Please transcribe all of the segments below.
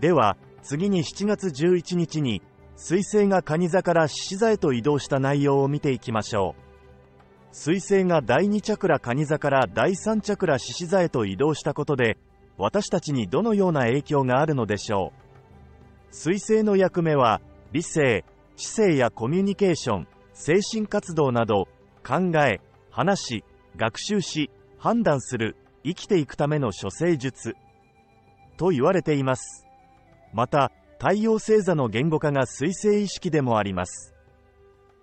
では、次に7月11日に、水星が蟹座から獅子座へと移動した内容を見ていきましょう。水星が第2チャクラ蟹座から第3チャクラ獅子座へと移動したことで、私たちにどのような影響があるのでしょう。水星の役目は、理性、知性やコミュニケーション、精神活動など、考え、話し、学習し、判断する、生きていくための処世術、と言われています。また、太陽星座の言語化が水星意識でもあります。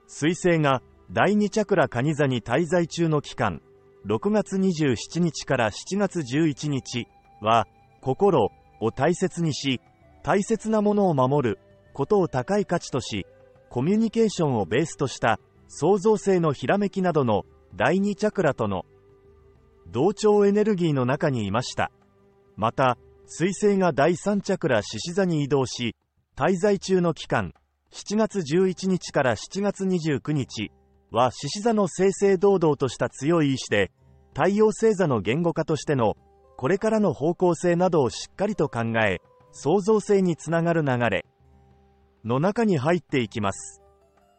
水星が第2チャクラ蟹座に滞在中の期間、6月27日から7月11日は、心を大切にし、大切なものを守ることを高い価値とし、コミュニケーションをベースとした創造性のひらめきなどの第2チャクラとの同調エネルギーの中にいました。また、水星が第3チャクラ獅子座に移動し、滞在中の期間、7月11日から7月29日は獅子座の正々堂々とした強い意志で、太陽星座の言語化としてのこれからの方向性などをしっかりと考え、創造性につながる流れの中に入っていきます。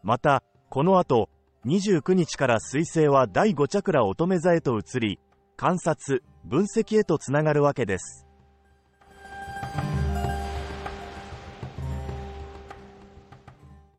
また、この後、29日から水星は第5チャクラ乙女座へと移り、観察、分析へとつながるわけです。